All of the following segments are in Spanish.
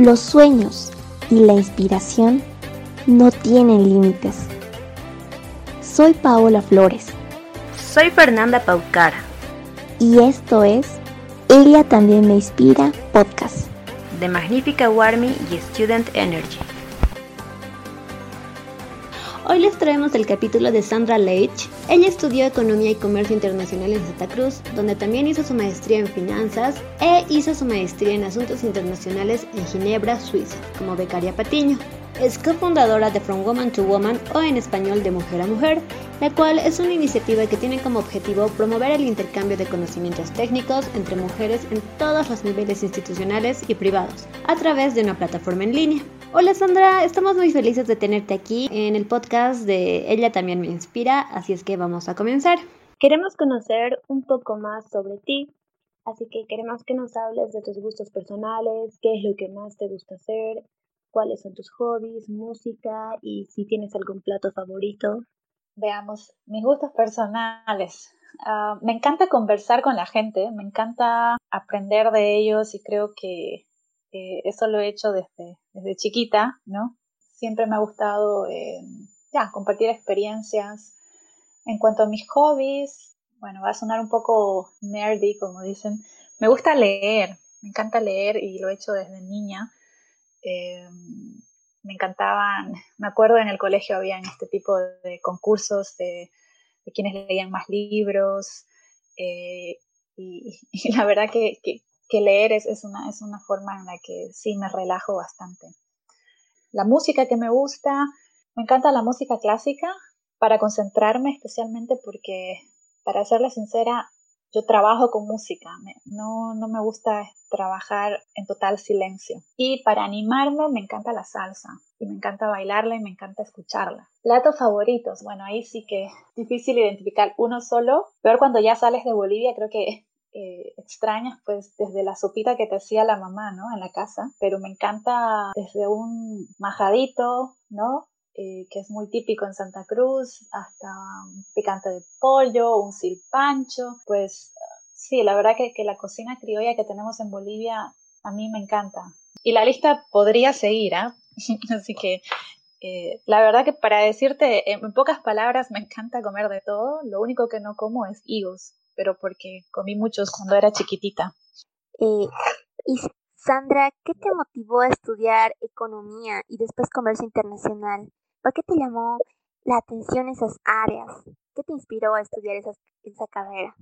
Los sueños y la inspiración no tienen límites. Soy Paola Flores. Soy Fernanda Paucara. Y esto es Ella también me inspira podcast. De Magnífica Warmy y Student Energy. Hoy les traemos el capítulo de Sandra Leitch. Ella estudió Economía y Comercio Internacional en Santa Cruz, donde también hizo su maestría en Finanzas e hizo su maestría en Asuntos Internacionales en Ginebra, Suiza, como becaria Patiño. Es cofundadora de From Woman to Woman o en español de Mujer a Mujer, la cual es una iniciativa que tiene como objetivo promover el intercambio de conocimientos técnicos entre mujeres en todos los niveles institucionales y privados, a través de una plataforma en línea. Hola Sandra, estamos muy felices de tenerte aquí en el podcast de Ella también me inspira, así es que vamos a comenzar. Queremos conocer un poco más sobre ti, así que queremos que nos hables de tus gustos personales, qué es lo que más te gusta hacer, cuáles son tus hobbies, música y si tienes algún plato favorito. Veamos, mis gustos personales. Ah, me encanta conversar con la gente, me encanta aprender de ellos y creo que eso lo he hecho desde, desde chiquita, ¿no? Siempre me ha gustado eh, ya, compartir experiencias. En cuanto a mis hobbies, bueno, va a sonar un poco nerdy, como dicen. Me gusta leer, me encanta leer y lo he hecho desde niña. Eh, me encantaban, me acuerdo en el colegio habían este tipo de concursos de, quienes leían más libros. Eh, y, la verdad que leer es, es, una, es una forma en la que sí me relajo bastante. La música que me gusta, me encanta la música clásica para concentrarme especialmente porque, para serle sincera, yo trabajo con música, no, no me gusta trabajar en total silencio. Y para animarme me encanta la salsa y me encanta bailarla y me encanta escucharla. Platos favoritos, bueno, ahí sí que es difícil identificar uno solo. Peor cuando ya sales de Bolivia, creo que eh, extrañas, pues desde la sopita que te hacía la mamá, ¿no? En la casa, pero me encanta desde un majadito, ¿no? Eh, que es muy típico en Santa Cruz, hasta un picante de pollo, un silpancho, pues sí, la verdad que, que la cocina criolla que tenemos en Bolivia a mí me encanta. Y la lista podría seguir, ¿ah? Así que eh, la verdad que para decirte en pocas palabras me encanta comer de todo, lo único que no como es higos pero porque comí muchos cuando era chiquitita. Eh, y Sandra, ¿qué te motivó a estudiar economía y después comercio internacional? ¿Por qué te llamó la atención esas áreas? ¿Qué te inspiró a estudiar esa carrera?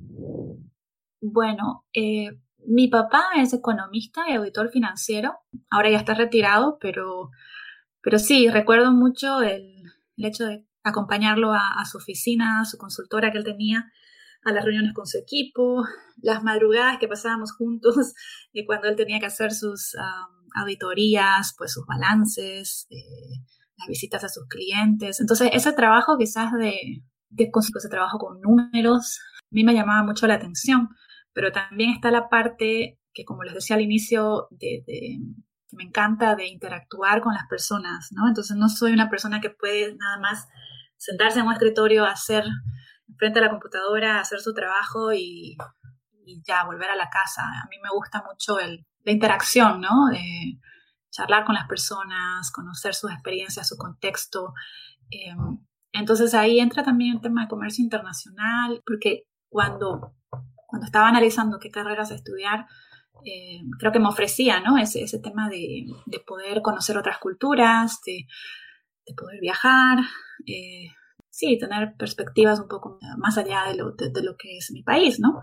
Bueno, eh, mi papá es economista y auditor financiero. Ahora ya está retirado, pero, pero sí, recuerdo mucho el, hecho de acompañarlo a, su oficina, a su consultora que él tenía, a las reuniones con su equipo, las madrugadas que pasábamos juntos y cuando él tenía que hacer sus auditorías, pues sus balances, eh, las visitas a sus clientes. Entonces, ese trabajo quizás de, de ese trabajo con números, a mí me llamaba mucho la atención, pero también está la parte que, como les decía al inicio, me encanta de interactuar con las personas, ¿no? Entonces, no soy una persona que puede nada más sentarse en un escritorio a hacer frente a la computadora, hacer su trabajo y, ya volver a la casa. A mí me gusta mucho el, la interacción, ¿no? De charlar con las personas, conocer sus experiencias, su contexto. Em, entonces ahí entra también el tema de comercio internacional, porque cuando, cuando estaba analizando qué carreras estudiar, eh, creo que me ofrecía ¿no? ese, ese tema de, de, poder conocer otras culturas, de, de poder viajar, eh, sí, tener perspectivas un poco más allá de lo, de, lo que es mi país, ¿no?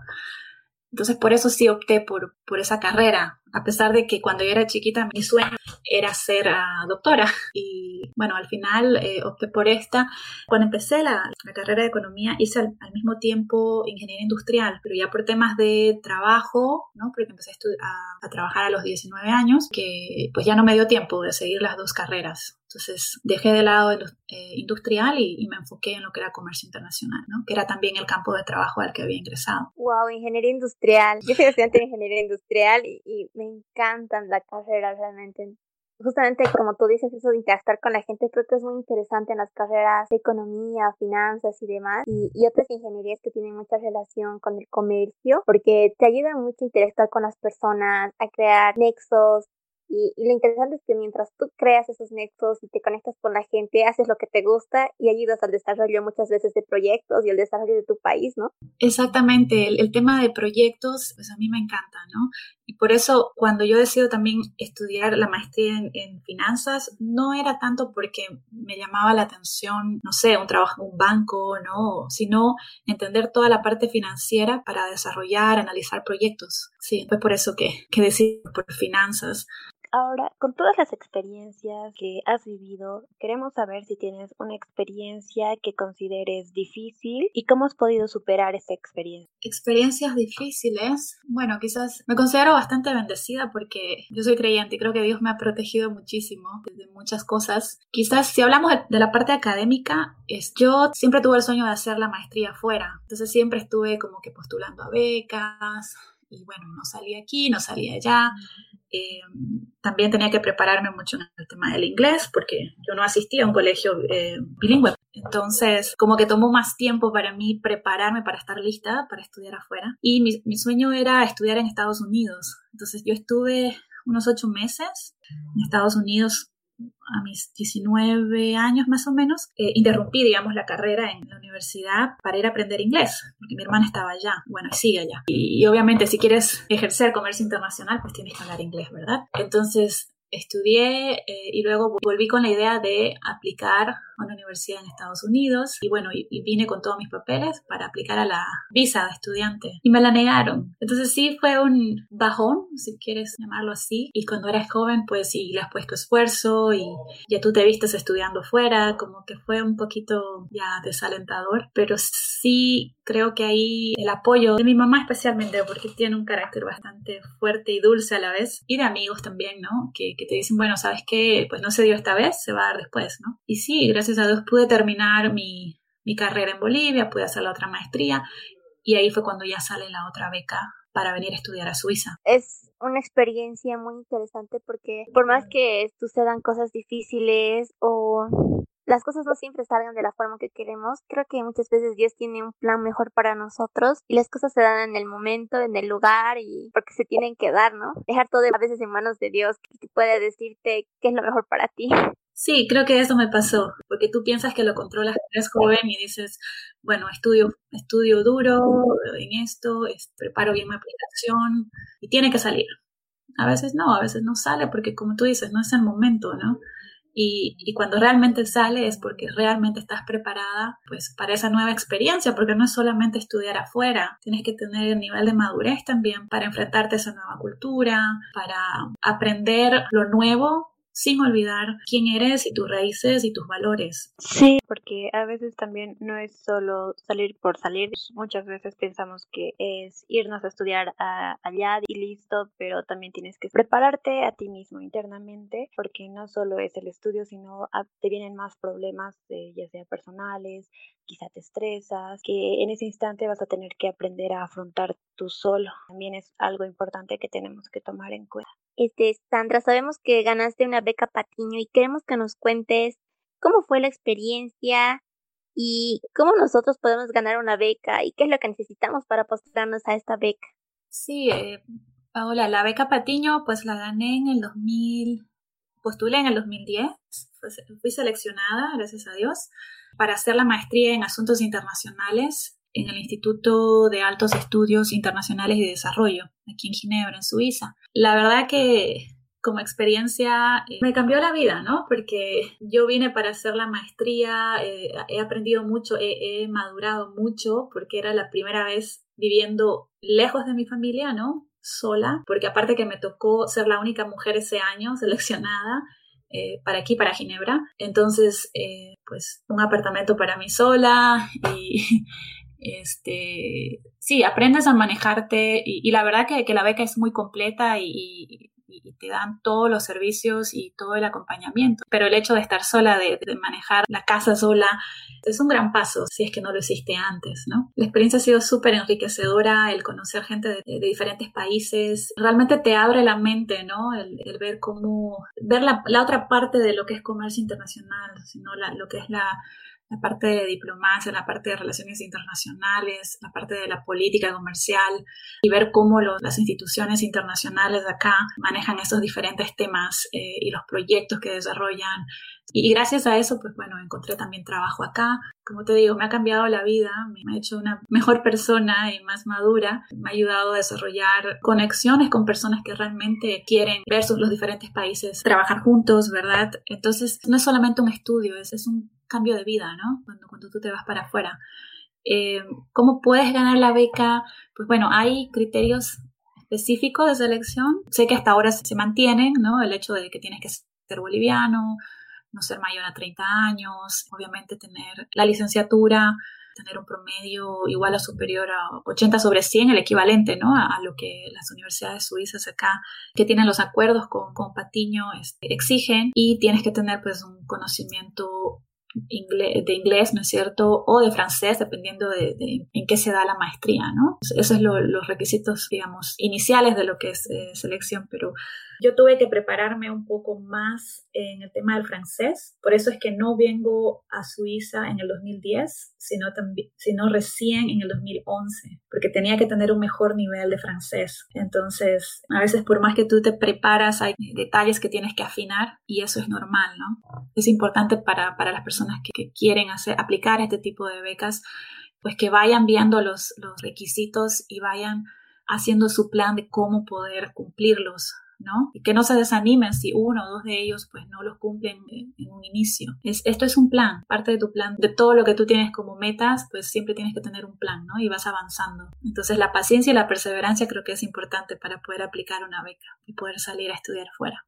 Entonces por eso sí opté por, por esa carrera, a pesar de que cuando yo era chiquita mi sueño era ser uh, doctora y bueno, al final eh, opté por esta. Cuando empecé la, la carrera de economía hice al, al, mismo tiempo ingeniería industrial, pero ya por temas de trabajo, ¿no? Porque empecé a, a, a trabajar a los 19 años, que pues ya no me dio tiempo de seguir las dos carreras. Entonces dejé de lado eh, industrial y, me enfoqué en lo que era comercio internacional, ¿no? que era también el campo de trabajo al que había ingresado. ¡Wow! Ingeniería industrial. Yo soy estudiante de ingeniería industrial y, y me encantan la carrera realmente. Justamente como tú dices, eso de interactuar con la gente creo que es muy interesante en las carreras de economía, finanzas y demás. Y, y otras ingenierías que tienen mucha relación con el comercio, porque te ayuda mucho a interactuar con las personas, a crear nexos, Y, lo interesante es que mientras tú creas esos nexos y te conectas con la gente, haces lo que te gusta y ayudas al desarrollo muchas veces de proyectos y el desarrollo de tu país, ¿no? Exactamente, el, tema de proyectos, pues a mí me encanta, ¿no? Y por eso cuando yo decido también estudiar la maestría en, en finanzas, no era tanto porque me llamaba la atención, no sé, un trabajo en un banco, ¿no? Sino entender toda la parte financiera para desarrollar, analizar proyectos. Sí, fue por eso que, que decidí por finanzas. Ahora, con todas las experiencias que has vivido, queremos saber si tienes una experiencia que consideres difícil y cómo has podido superar esta experiencia. Experiencias difíciles. Bueno, quizás me considero bastante bendecida porque yo soy creyente y creo que Dios me ha protegido muchísimo de muchas cosas. Quizás si hablamos de la parte académica, es, yo siempre tuve el sueño de hacer la maestría afuera. Entonces siempre estuve como que postulando a becas, y bueno, no salía aquí, no salía allá. Eh, también tenía que prepararme mucho en el tema del inglés porque yo no asistía a un colegio eh, bilingüe. Entonces, como que tomó más tiempo para mí prepararme para estar lista para estudiar afuera. Y mi, mi sueño era estudiar en Estados Unidos. Entonces, yo estuve unos ocho meses en Estados Unidos a mis 19 años más o menos, eh, interrumpí, digamos, la carrera en la universidad para ir a aprender inglés, porque mi hermana estaba allá, bueno, sigue allá. Y, obviamente si quieres ejercer comercio internacional, pues tienes que hablar inglés, ¿verdad? Entonces estudié eh, y luego volví con la idea de aplicar a una universidad en Estados Unidos y bueno, y, vine con todos mis papeles para aplicar a la visa de estudiante y me la negaron. Entonces sí fue un bajón, si quieres llamarlo así, y cuando eres joven pues sí le has puesto esfuerzo y ya tú te vistes estudiando fuera, como que fue un poquito ya desalentador, pero sí creo que ahí el apoyo de mi mamá especialmente porque tiene un carácter bastante fuerte y dulce a la vez y de amigos también, ¿no? Que, que te dicen, bueno, ¿sabes qué? Pues no se dio esta vez, se va a dar después, ¿no? Y sí, gracias a Dios pude terminar mi, mi carrera en Bolivia, pude hacer la otra maestría y ahí fue cuando ya sale la otra beca para venir a estudiar a Suiza. Es una experiencia muy interesante porque por más que sucedan cosas difíciles o las cosas no siempre salgan de la forma que queremos. Creo que muchas veces Dios tiene un plan mejor para nosotros y las cosas se dan en el momento, en el lugar y porque se tienen que dar, ¿no? Dejar todo a veces en manos de Dios que puede decirte qué es lo mejor para ti. Sí, creo que eso me pasó, porque tú piensas que lo controlas eres joven y dices, bueno, estudio, estudio duro en esto, preparo bien mi aplicación y tiene que salir. A veces no, a veces no sale porque como tú dices, no es el momento, ¿no? Y, cuando realmente sale es porque realmente estás preparada pues para esa nueva experiencia, porque no es solamente estudiar afuera, tienes que tener el nivel de madurez también para enfrentarte a esa nueva cultura, para aprender lo nuevo sin olvidar quién eres y tus raíces y tus valores. Sí, porque a veces también no es solo salir por salir, muchas veces pensamos que es irnos a estudiar allá y listo, pero también tienes que prepararte a ti mismo internamente, porque no solo es el estudio, sino te vienen más problemas, ya sea personales, quizá te estresas, que en ese instante vas a tener que aprender a afrontar tú solo. También es algo importante que tenemos que tomar en cuenta. Este, Sandra, sabemos que ganaste una beca Patiño y queremos que nos cuentes cómo fue la experiencia y cómo nosotros podemos ganar una beca y qué es lo que necesitamos para postularnos a esta beca. Sí, eh, Paola, la beca Patiño pues la gané en el 2000, postulé en el 2010, fui seleccionada, gracias a Dios, para hacer la maestría en asuntos internacionales en el Instituto de Altos Estudios Internacionales y Desarrollo, aquí en Ginebra, en Suiza. La verdad que como experiencia eh, me cambió la vida, ¿no? Porque yo vine para hacer la maestría, eh, he aprendido mucho, he, madurado mucho, porque era la primera vez viviendo lejos de mi familia, ¿no? Sola, porque aparte que me tocó ser la única mujer ese año seleccionada, eh, para aquí, para Ginebra. Entonces, pues un apartamento para mí sola y este, sí, aprendes a manejarte y, la verdad que, la beca es muy completa y, te dan todos los servicios y todo el acompañamiento. Pero el hecho de estar sola, de, manejar la casa sola, es un gran paso si es que no lo hiciste antes, ¿no? La experiencia ha sido súper enriquecedora, el conocer gente de, diferentes países, realmente te abre la mente, ¿no? El, ver cómo, ver la, otra parte de lo que es comercio internacional, sino lo que es la la parte de diplomacia, la parte de relaciones internacionales, la parte de la política comercial y ver cómo las instituciones internacionales de acá manejan esos diferentes temas eh, y los proyectos que desarrollan. Y, gracias a eso, pues bueno, encontré también trabajo acá. Como te digo, me ha cambiado la vida, me ha hecho una mejor persona y más madura. Me ha ayudado a desarrollar conexiones con personas que realmente quieren versus los diferentes países, trabajar juntos, ¿verdad? Entonces, no es solamente un estudio, es, es un cambio de vida, ¿no? Cuando, cuando tú te vas para afuera. Eh, ¿Cómo puedes ganar la beca? Pues bueno, hay criterios específicos de selección. Sé que hasta ahora se mantienen, ¿no? El hecho de que tienes que ser boliviano, no ser mayor a 30 años, obviamente tener la licenciatura, tener un promedio igual o superior a 80 sobre 100, el equivalente ¿no? a, lo que las universidades suizas acá, que tienen los acuerdos con, con Patiño, este, exigen y tienes que tener pues un conocimiento de inglés, ¿no es cierto? O de francés, dependiendo de, en qué se da la maestría, ¿no? Esos son los requisitos, digamos, iniciales de lo que es eh, selección, pero yo tuve que prepararme un poco más en el tema del francés, por eso es que no vengo a Suiza en el 2010, sino, sino recién en el 2011, porque tenía que tener un mejor nivel de francés. Entonces, a veces por más que tú te preparas, hay detalles que tienes que afinar y eso es normal, ¿no? Es importante para, para las personas que, que quieren hacer, aplicar este tipo de becas, pues que vayan viendo los, los requisitos y vayan haciendo su plan de cómo poder cumplirlos ¿no? Y que no se desanimen si uno o dos de ellos pues no los cumplen en, un inicio. Es, esto es un plan, parte de tu plan, de todo lo que tú tienes como metas, pues siempre tienes que tener un plan, ¿no? Y vas avanzando. Entonces la paciencia y la perseverancia creo que es importante para poder aplicar una beca y poder salir a estudiar fuera.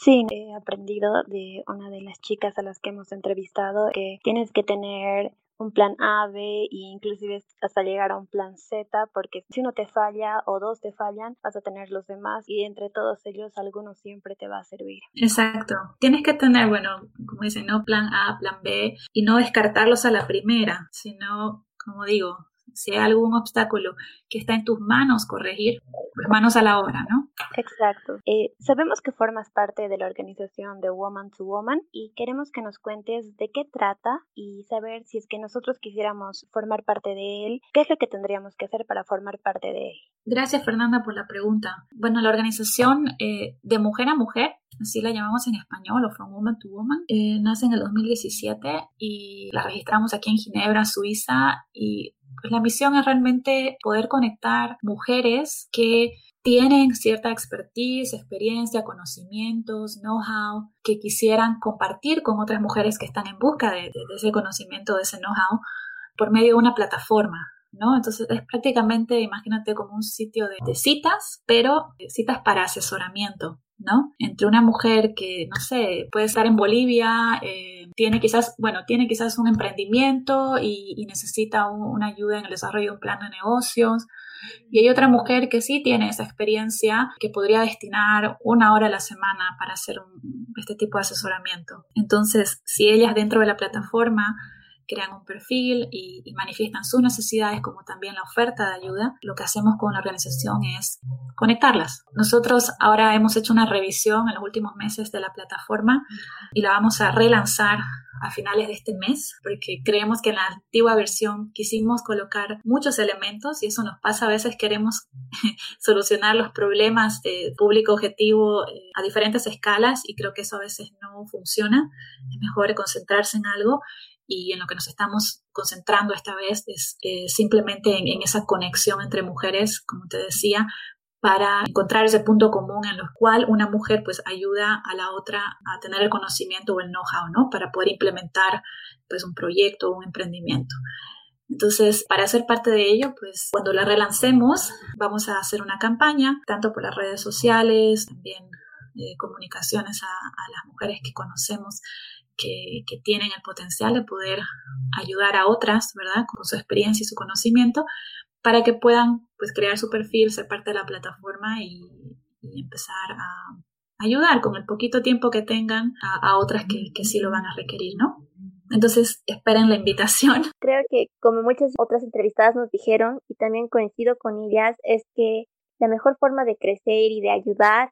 Sí, he aprendido de una de las chicas a las que hemos entrevistado que tienes que tener un plan A, B e inclusive hasta llegar a un plan Z, porque si uno te falla o dos te fallan, vas a tener los demás y entre todos ellos alguno siempre te va a servir. Exacto. Tienes que tener, bueno, como dicen, ¿no? Plan A, plan B y no descartarlos a la primera, sino, como digo, si hay algún obstáculo que está en tus manos corregir, pues manos a la obra, ¿no? Exacto. Eh, sabemos que formas parte de la organización de Woman to Woman y queremos que nos cuentes de qué trata y saber si es que nosotros quisiéramos formar parte de él, qué es lo que tendríamos que hacer para formar parte de él. Gracias Fernanda por la pregunta. Bueno, la organización eh, de mujer a mujer así la llamamos en español, o From Woman to Woman, eh, nace en el 2017 y la registramos aquí en Ginebra, Suiza, y pues la misión es realmente poder conectar mujeres que tienen cierta expertise, experiencia, conocimientos, know-how que quisieran compartir con otras mujeres que están en busca de, ese conocimiento, de ese know-how, por medio de una plataforma. ¿No? Entonces es prácticamente, imagínate, como un sitio de, citas, pero citas para asesoramiento, ¿no? Entre una mujer que, no sé, puede estar en Bolivia, eh, tiene quizás, bueno, tiene quizás un emprendimiento y, necesita una ayuda en el desarrollo de un plan de negocios. Y hay otra mujer que sí tiene esa experiencia, que podría destinar una hora a la semana para hacer este tipo de asesoramiento. Entonces, si ellas dentro de la plataforma crean un perfil y, manifiestan sus necesidades como también la oferta de ayuda, lo que hacemos con la organización es conectarlas. Nosotros ahora hemos hecho una revisión en los últimos meses de la plataforma y la vamos a relanzar a finales de este mes, porque creemos que en la antigua versión quisimos colocar muchos elementos y eso nos pasa a veces queremos solucionar los problemas de público objetivo eh, a diferentes escalas y creo que eso a veces no funciona. Es mejor concentrarse en algo y en lo que nos estamos concentrando esta vez es eh, simplemente en, esa conexión entre mujeres, como te decía, para encontrar ese punto común en el cual una mujer pues ayuda a la otra a tener el conocimiento o el know-how, ¿no? Para poder implementar pues un proyecto o un emprendimiento. Entonces, para ser parte de ello, pues cuando la relancemos, vamos a hacer una campaña, tanto por las redes sociales, también eh, comunicaciones a, a, las mujeres que conocemos que, tienen el potencial de poder ayudar a otras, ¿verdad? Con su experiencia y su conocimiento, para que puedan pues crear su perfil, ser parte de la plataforma y, empezar a ayudar con el poquito tiempo que tengan a, otras que, que, sí lo van a requerir, ¿no? Entonces, esperen la invitación. Creo que como muchas otras entrevistadas nos dijeron, y también coincido con ellas, es que la mejor forma de crecer y de ayudar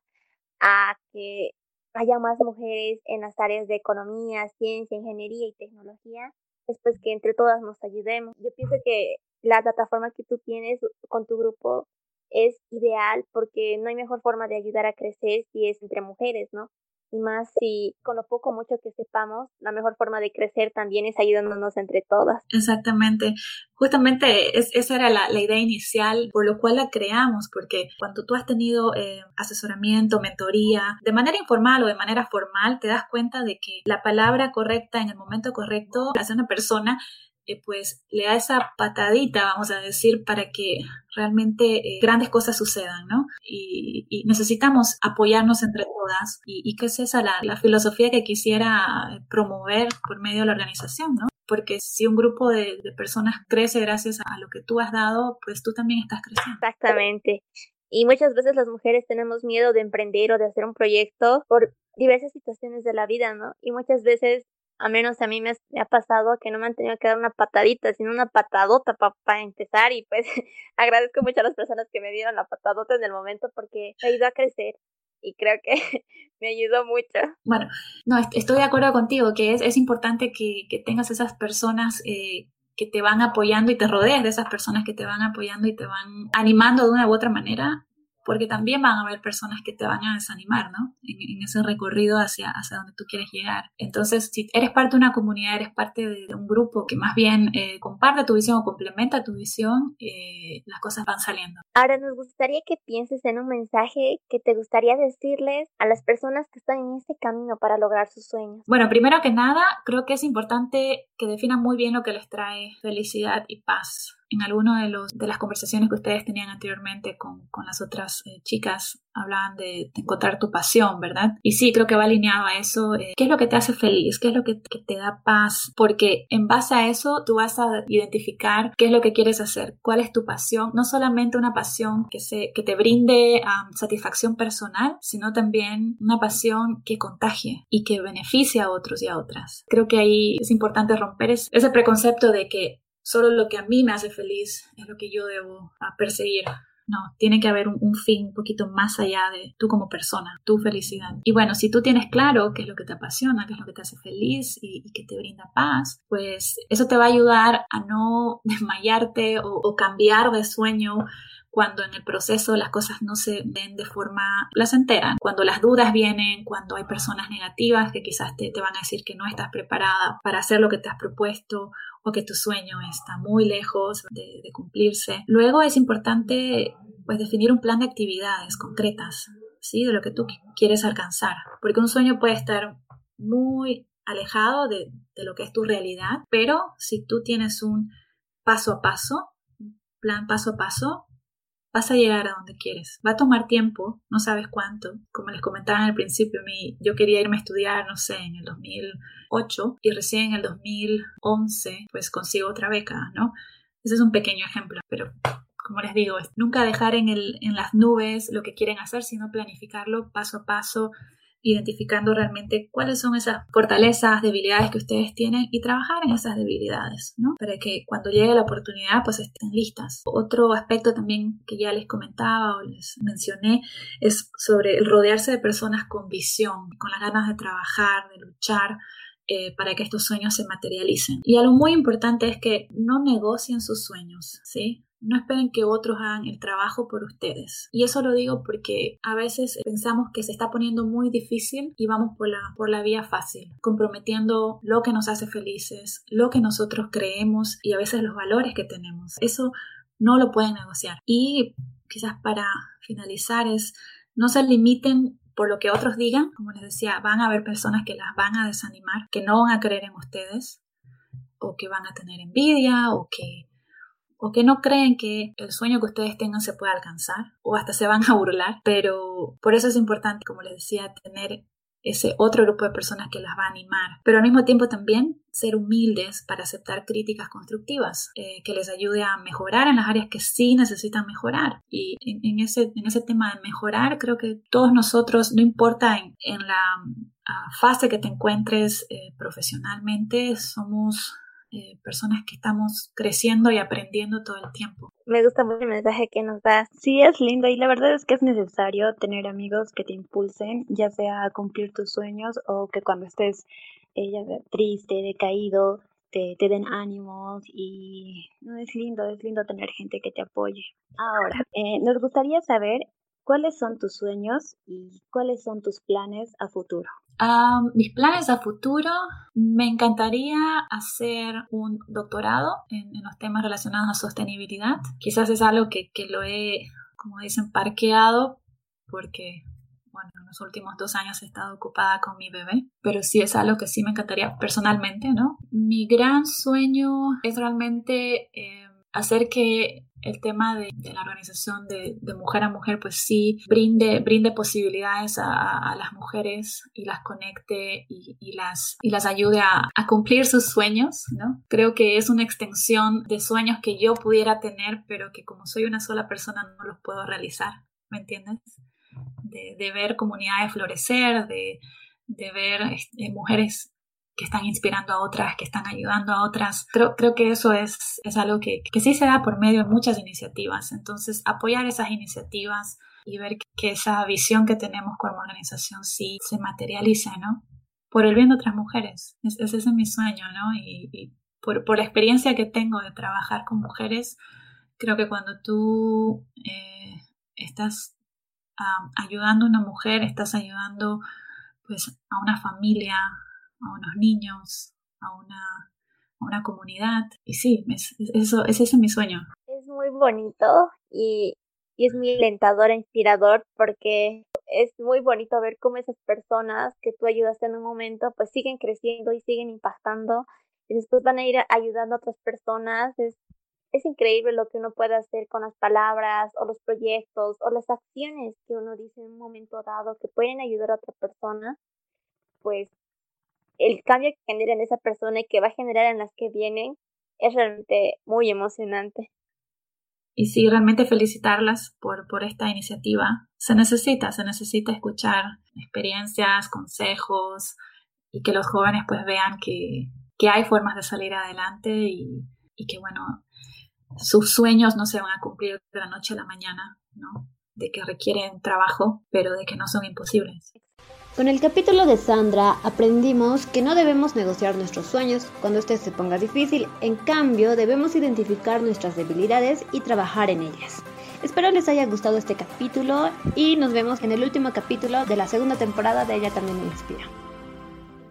a que haya más mujeres en las áreas de economía, ciencia, ingeniería y tecnología es pues que entre todas nos ayudemos. Yo pienso que la plataforma que tú tienes con tu grupo es ideal porque no hay mejor forma de ayudar a crecer si es entre mujeres, ¿no? Y más si con lo poco mucho que sepamos, la mejor forma de crecer también es ayudándonos entre todas. Exactamente. Justamente esa era la, idea inicial por lo cual la creamos, porque cuando tú has tenido eh, asesoramiento, mentoría, de manera informal o de manera formal, te das cuenta de que la palabra correcta en el momento correcto hace una persona eh, pues le da esa patadita, vamos a decir, para que realmente eh, grandes cosas sucedan, ¿no? Y, necesitamos apoyarnos entre todas y, que es esa la, filosofía que quisiera promover por medio de la organización, ¿no? Porque si un grupo de, de personas crece gracias a lo que tú has dado, pues tú también estás creciendo. Exactamente. Y muchas veces las mujeres tenemos miedo de emprender o de hacer un proyecto por diversas situaciones de la vida, ¿no? Y muchas veces a menos a mí me, ha pasado que no me han tenido que dar una patadita, sino una patadota para empezar y pues agradezco mucho a las personas que me dieron la patadota en el momento porque me ayudó a crecer y creo que me ayudó mucho. Bueno, no, estoy de acuerdo contigo que es, es importante que, que tengas esas personas eh, que te van apoyando y te rodees de esas personas que te van apoyando y te van animando de una u otra manera porque también van a haber personas que te van a desanimar, ¿no? En, ese recorrido hacia, hacia donde tú quieres llegar. Entonces, si eres parte de una comunidad, eres parte de, un grupo que más bien eh, comparte tu visión o complementa tu visión, eh, las cosas van saliendo. Ahora, nos gustaría que pienses en un mensaje que te gustaría decirles a las personas que están en este camino para lograr sus sueños. Bueno, primero que nada, creo que es importante que definan muy bien lo que les trae felicidad y paz en alguna de, los, de las conversaciones que ustedes tenían anteriormente con, con las otras eh, chicas, hablaban de, encontrar tu pasión, ¿verdad? Y sí, creo que va alineado a eso. Eh, ¿Qué es lo que te hace feliz? ¿Qué es lo que, te da paz? Porque en base a eso tú vas a identificar qué es lo que quieres hacer, cuál es tu pasión. No solamente una pasión que, se, que te brinde satisfacción personal, sino también una pasión que contagie y que beneficie a otros y a otras. Creo que ahí es importante romper ese preconcepto de que solo lo que a mí me hace feliz es lo que yo debo perseguir. No, tiene que haber un, fin un poquito más allá de tú como persona, tu felicidad. Y bueno, si tú tienes claro qué es lo que te apasiona, qué es lo que te hace feliz y, y que te brinda paz, pues eso te va a ayudar a no desmayarte o, cambiar de sueño cuando en el proceso las cosas no se ven de forma placentera, cuando las dudas vienen, cuando hay personas negativas que quizás te van a decir que no estás preparada para hacer lo que te has propuesto o que tu sueño está muy lejos de, cumplirse. Luego es importante pues definir un plan de actividades concretas, ¿sí? De lo que tú quieres alcanzar, porque un sueño puede estar muy alejado de, de lo que es tu realidad, pero si tú tienes un paso a paso, plan paso a paso, vas a llegar a donde quieres. Va a tomar tiempo, no sabes cuánto. Como les comentaba en el principio, mi, yo quería irme a estudiar, no sé, en el 2008 y recién en el 2011 pues consigo otra beca, ¿no? Ese es un pequeño ejemplo, pero como les digo, nunca dejar en, el, en las nubes lo que quieren hacer, sino planificarlo paso a paso, identificando realmente cuáles son esas fortalezas, debilidades que ustedes tienen y trabajar en esas debilidades, ¿no? Para que cuando llegue la oportunidad pues estén listas. Otro aspecto también que ya les comentaba o les mencioné es sobre el rodearse de personas con visión, con las ganas de trabajar, de luchar, eh, para que estos sueños se materialicen. Y algo muy importante es que no negocien sus sueños, ¿sí? No esperen que otros hagan el trabajo por ustedes. Y eso lo digo porque a veces pensamos que se está poniendo muy difícil y vamos por la, por la vía fácil, comprometiendo lo que nos hace felices, lo que nosotros creemos y a veces los valores que tenemos. Eso no lo pueden negociar. Y quizás para finalizar es no se limiten por lo que otros digan. Como les decía, van a haber personas que las van a desanimar, que no van a creer en ustedes o que van a tener envidia o que o que no creen que el sueño que ustedes tengan se pueda alcanzar o hasta se van a burlar, pero por eso es importante, como les decía, tener ese otro grupo de personas que las va a animar, pero al mismo tiempo también ser humildes para aceptar críticas constructivas eh, que les ayude a mejorar en las áreas que sí necesitan mejorar. Y en, ese, en ese tema de mejorar, creo que todos nosotros, no importa en, la ah, fase que te encuentres eh, profesionalmente, somos eh, personas que estamos creciendo y aprendiendo todo el tiempo. Me gusta mucho el mensaje que nos das. Sí, es lindo y la verdad es que es necesario tener amigos que te impulsen, ya sea a cumplir tus sueños o que cuando estés ella triste, decaído, te, te den ánimos y no es lindo, es lindo tener gente que te apoye. Ahora, eh, nos gustaría saber cuáles son tus sueños y cuáles son tus planes a futuro. Mis planes a futuro, me encantaría hacer un doctorado en, los temas relacionados a sostenibilidad. Quizás es algo que, que lo he, como dicen, parqueado porque bueno, en los últimos dos años he estado ocupada con mi bebé, pero sí es algo que sí me encantaría personalmente, ¿no? Mi gran sueño es realmente eh, hacer que el tema de, la organización de, mujer a mujer, pues sí, brinde, brinde posibilidades a, las mujeres y las conecte y, las, y las ayude a, a, cumplir sus sueños, ¿no? Creo que es una extensión de sueños que yo pudiera tener, pero que como soy una sola persona no los puedo realizar, ¿me entiendes? de, ver comunidades florecer, de, ver este, mujeres que están inspirando a otras, que están ayudando a otras. Creo, creo que eso es, es algo que, que, sí se da por medio de muchas iniciativas. Entonces, apoyar esas iniciativas y ver que esa visión que tenemos como organización sí se materialice, ¿no? Por el bien de otras mujeres. ese es mi sueño, ¿no? Y, por, por, la experiencia que tengo de trabajar con mujeres, creo que cuando tú eh, estás ayudando a una mujer, estás ayudando pues a una familia, a unos niños, a una, a una comunidad. Y sí, es, eso, ese es mi sueño. Es muy bonito y, y es muy alentador e inspirador porque es muy bonito ver cómo esas personas que tú ayudaste en un momento pues siguen creciendo y siguen impactando y después van a ir ayudando a otras personas. Es es increíble lo que uno puede hacer con las palabras o los proyectos o las acciones que uno dice en un momento dado que pueden ayudar a otra persona, pues el cambio que genera en esa persona y que va a generar en las que vienen es realmente muy emocionante. Y sí, realmente felicitarlas por, por esta iniciativa. Se necesita, se necesita escuchar experiencias, consejos y que los jóvenes pues vean que, que hay formas de salir adelante y, y que bueno, sus sueños no se van a cumplir de la noche a la mañana, ¿no? De que requieren trabajo, pero de que no son imposibles. Con el capítulo de Sandra aprendimos que no debemos negociar nuestros sueños cuando este se ponga difícil, en cambio debemos identificar nuestras debilidades y trabajar en ellas. Espero les haya gustado este capítulo y nos vemos en el último capítulo de la segunda temporada de Ella también me inspira.